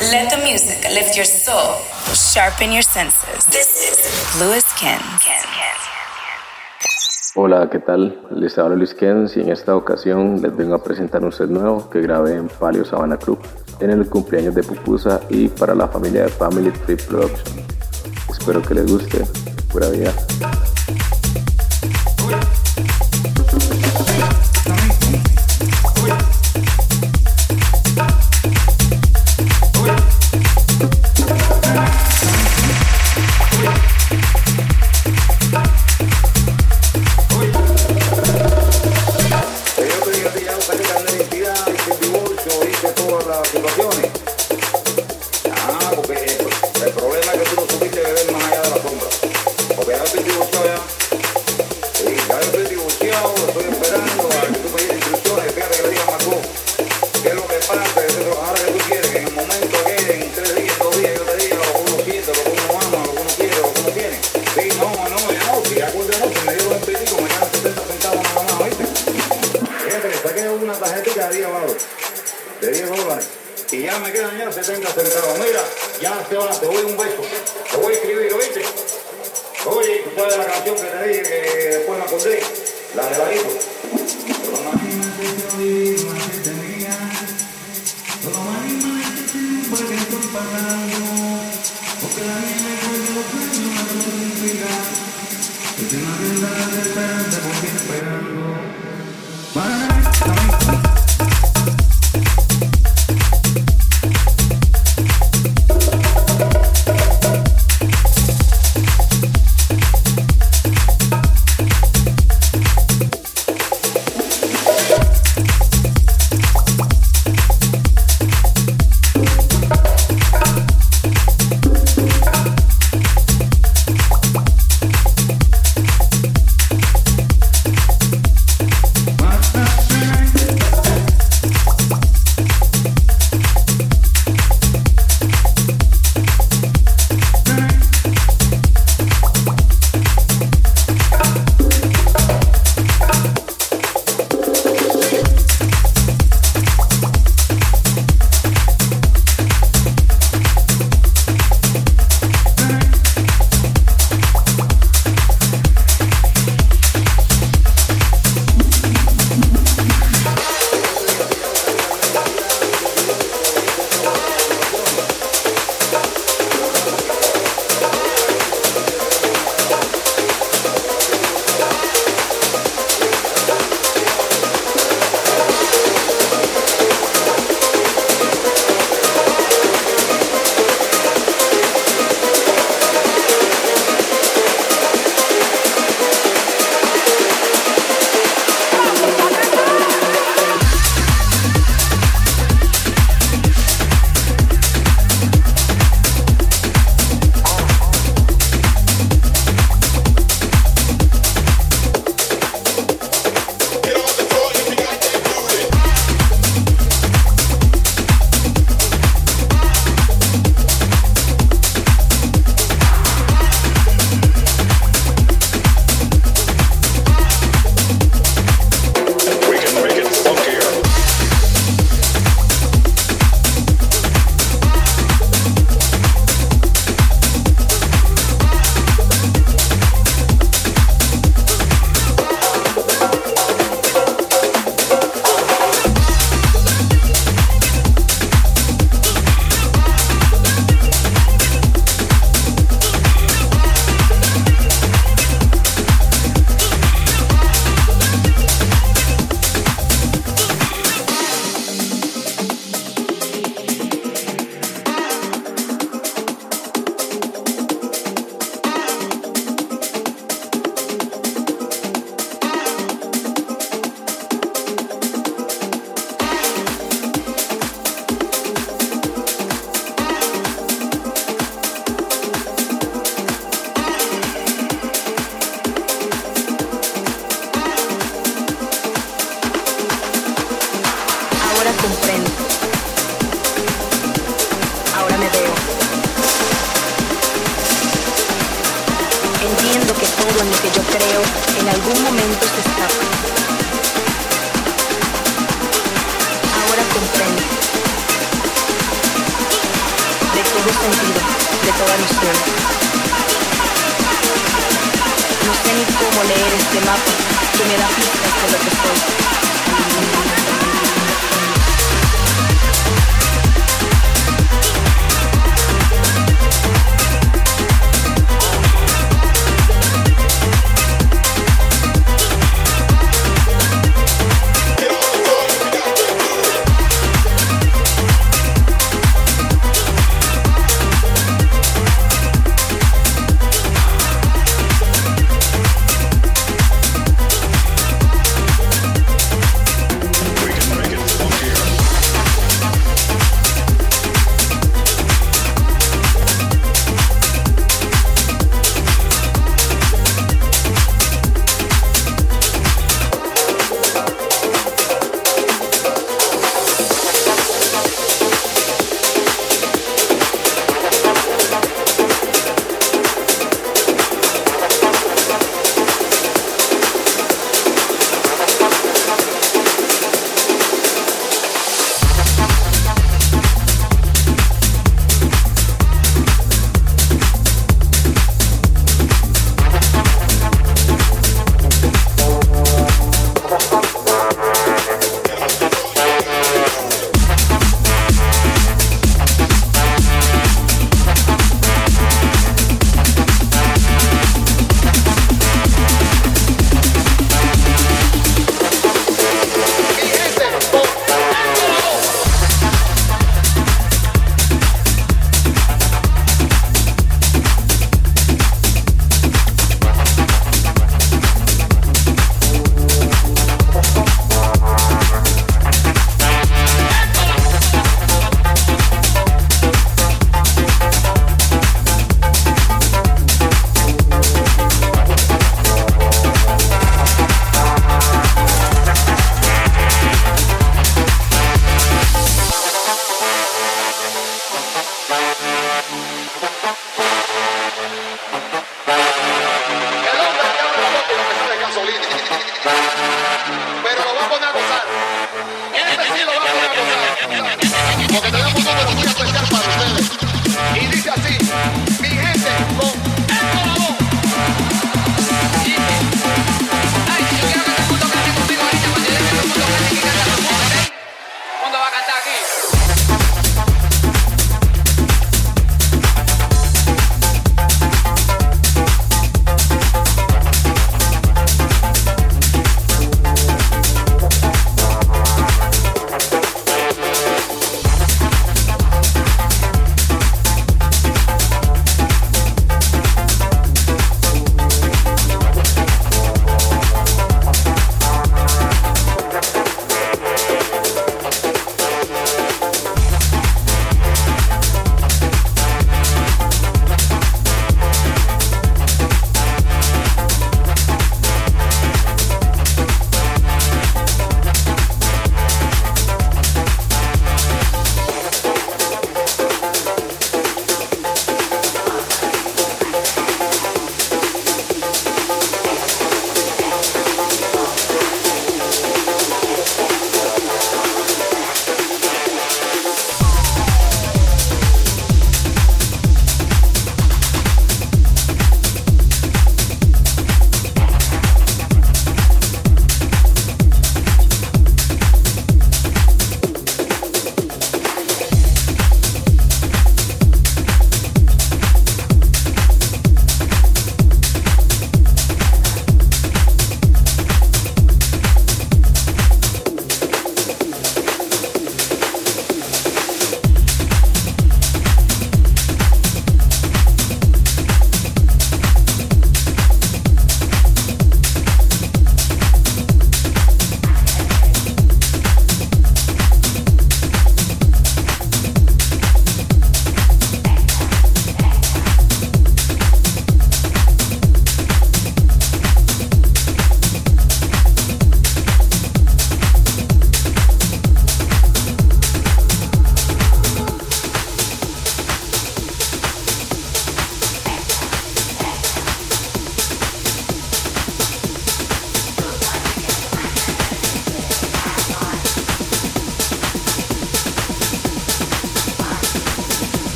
Let the music lift your soul, sharpen your senses. This is Luis Ken. Hola, ¿qué tal? Les habla Luis Kens y en esta ocasión les vengo a presentar un set nuevo que grabé en Palio Sabana Club en el cumpleaños de Pupusa y para la familia de Family Trip Production. Espero que les guste. Pura vida.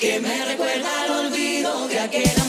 Que me recuerda al olvido de aquel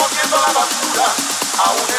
recogiendo la basura. Aún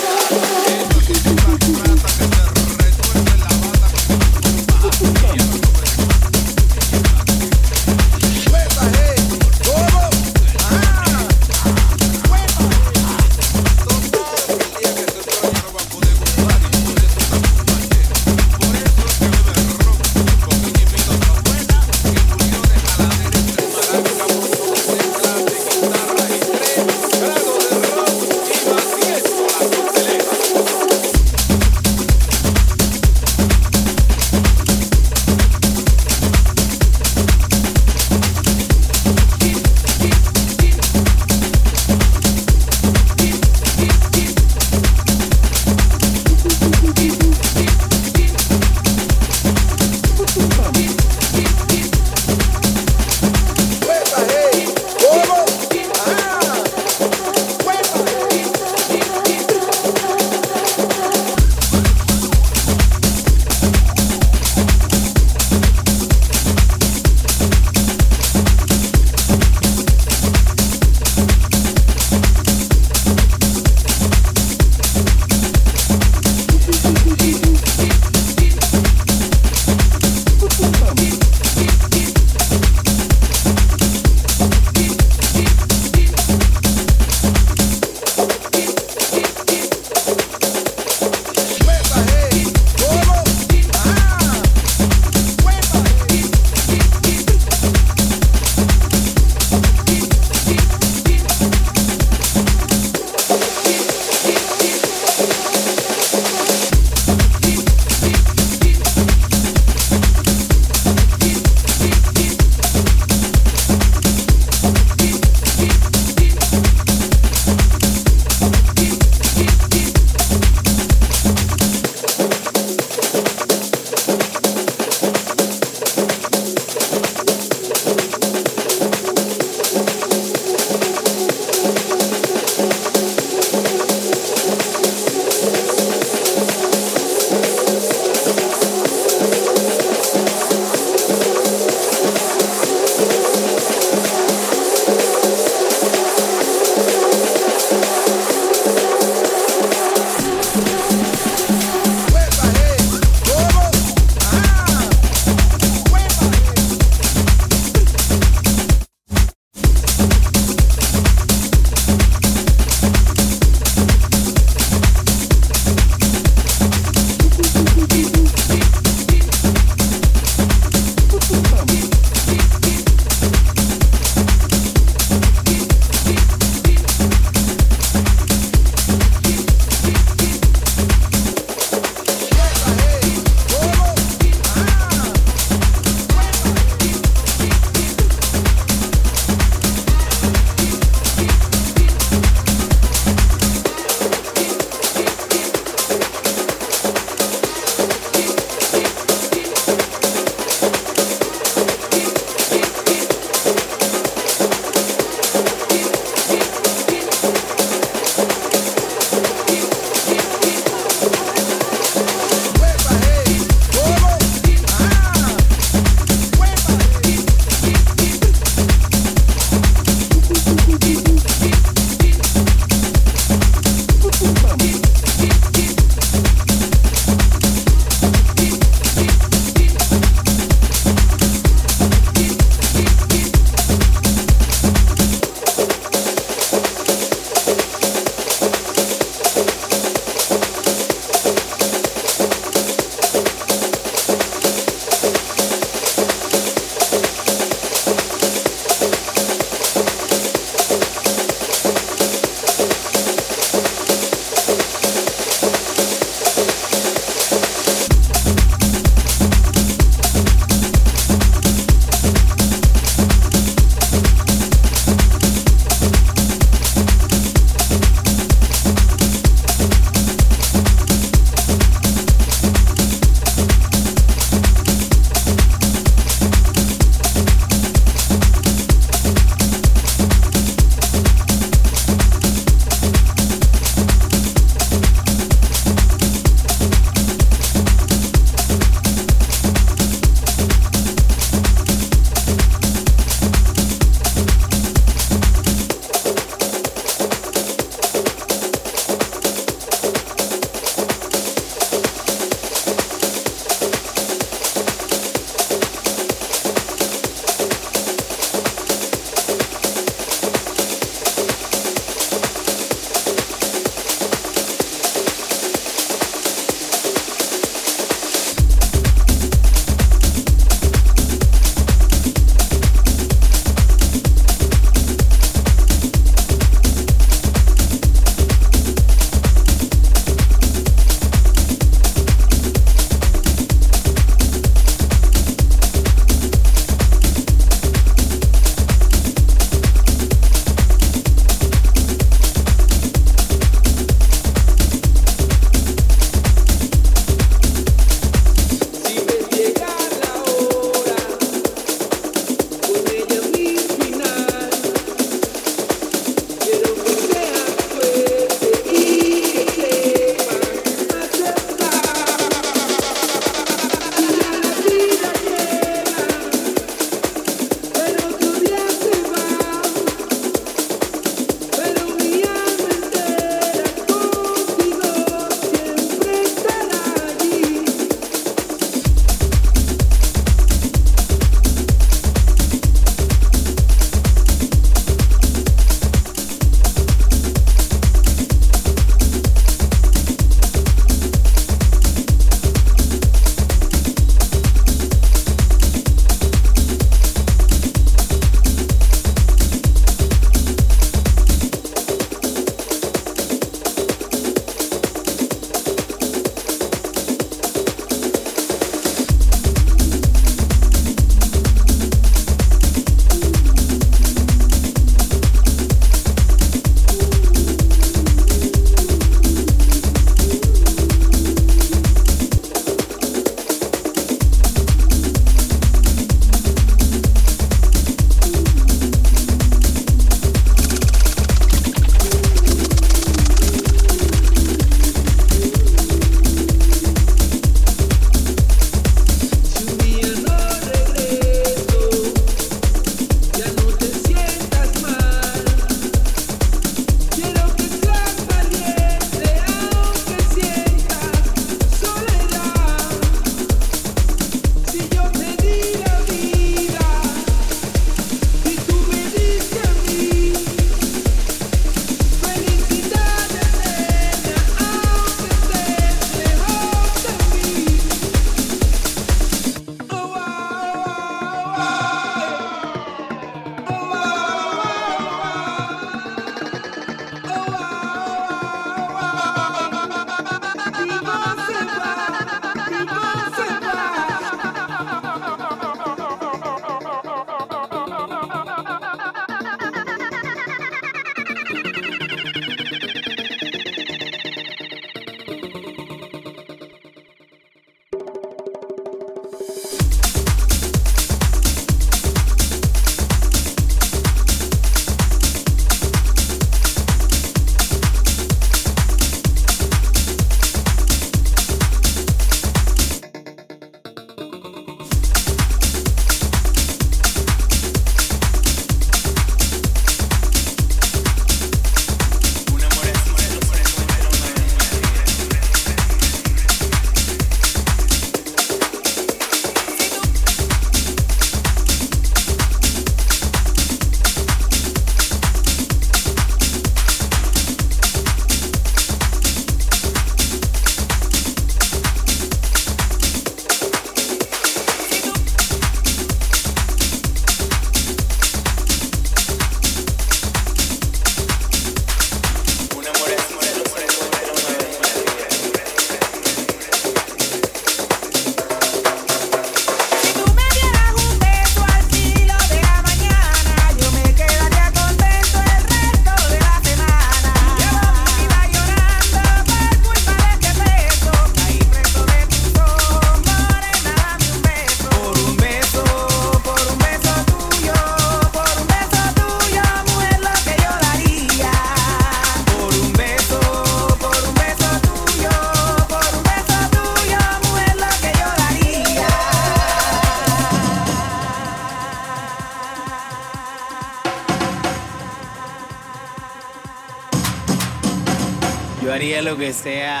bestea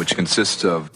which consists of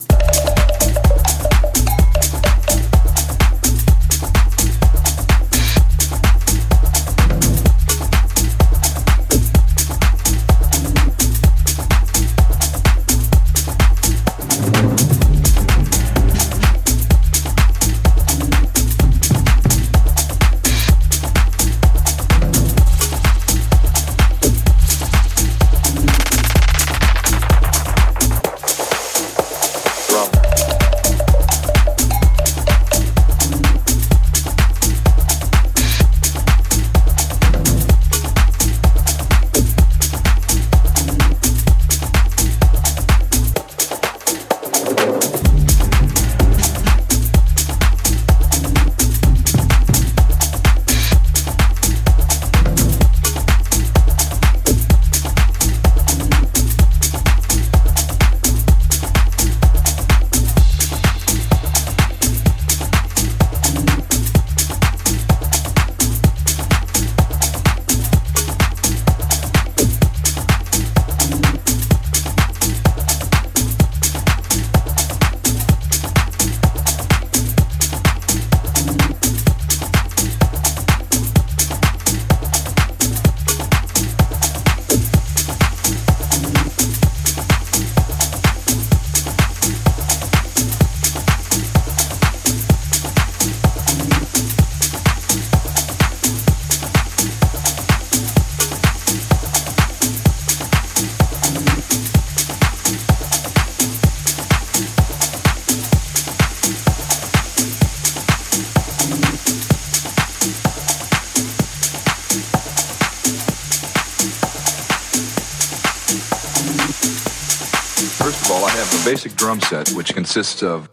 set which consists of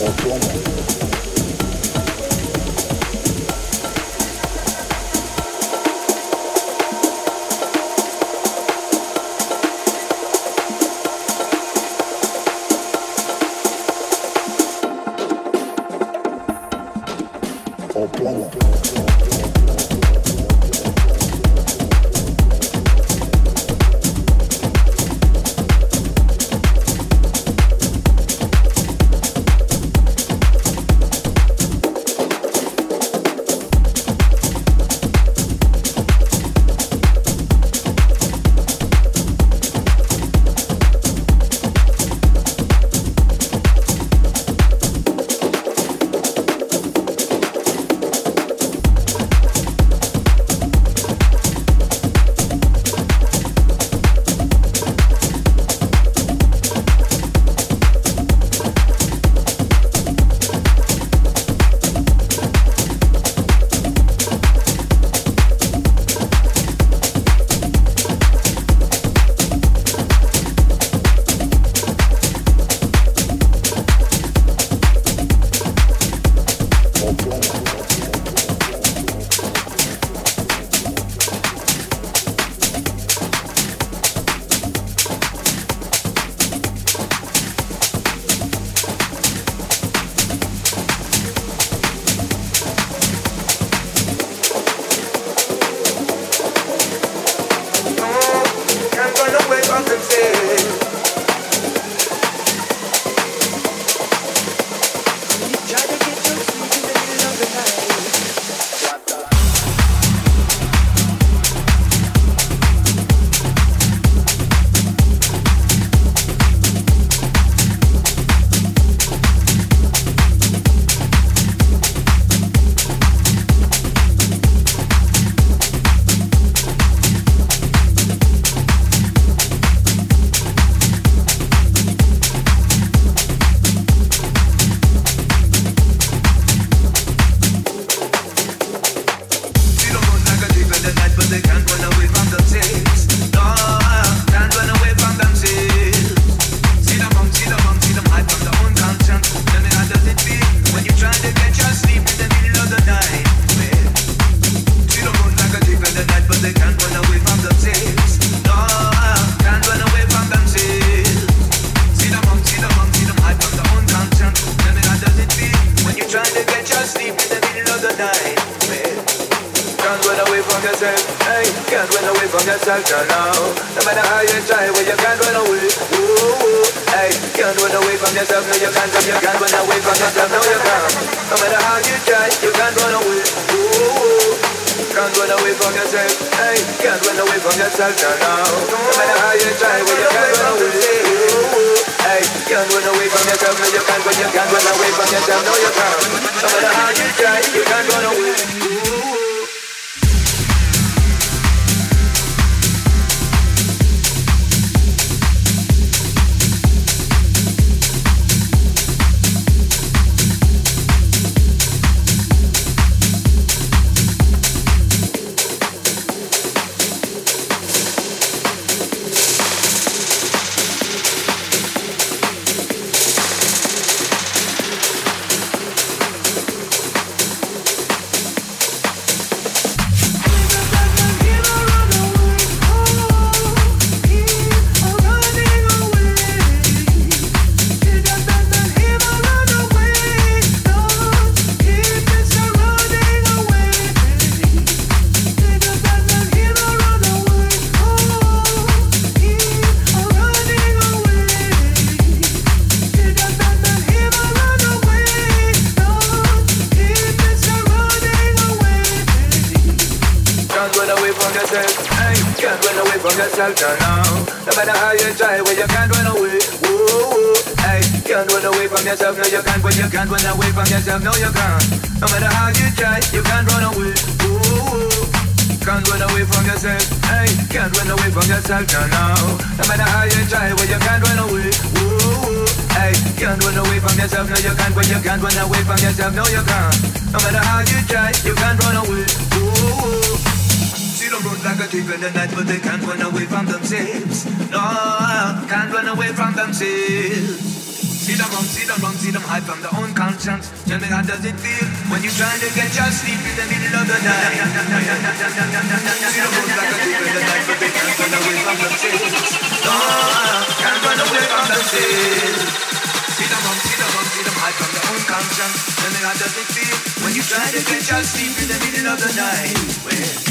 Outro mundo. Yourself. No you can't. No matter how you try, you can't run away. Whoa. See them run like a thief in the night, but they can't run away from themselves. No, can't run away from themselves. See them run, see them run, see them hide from their own conscience. Tell me how does it feel when you're trying to get your sleep in the middle of the night? See them run like a thief in the night, but they can't run away from themselves. No, can't run away from themselves. Conscience. Tell me how does it feel when you're trying to get your sleep in the middle of the night? Well,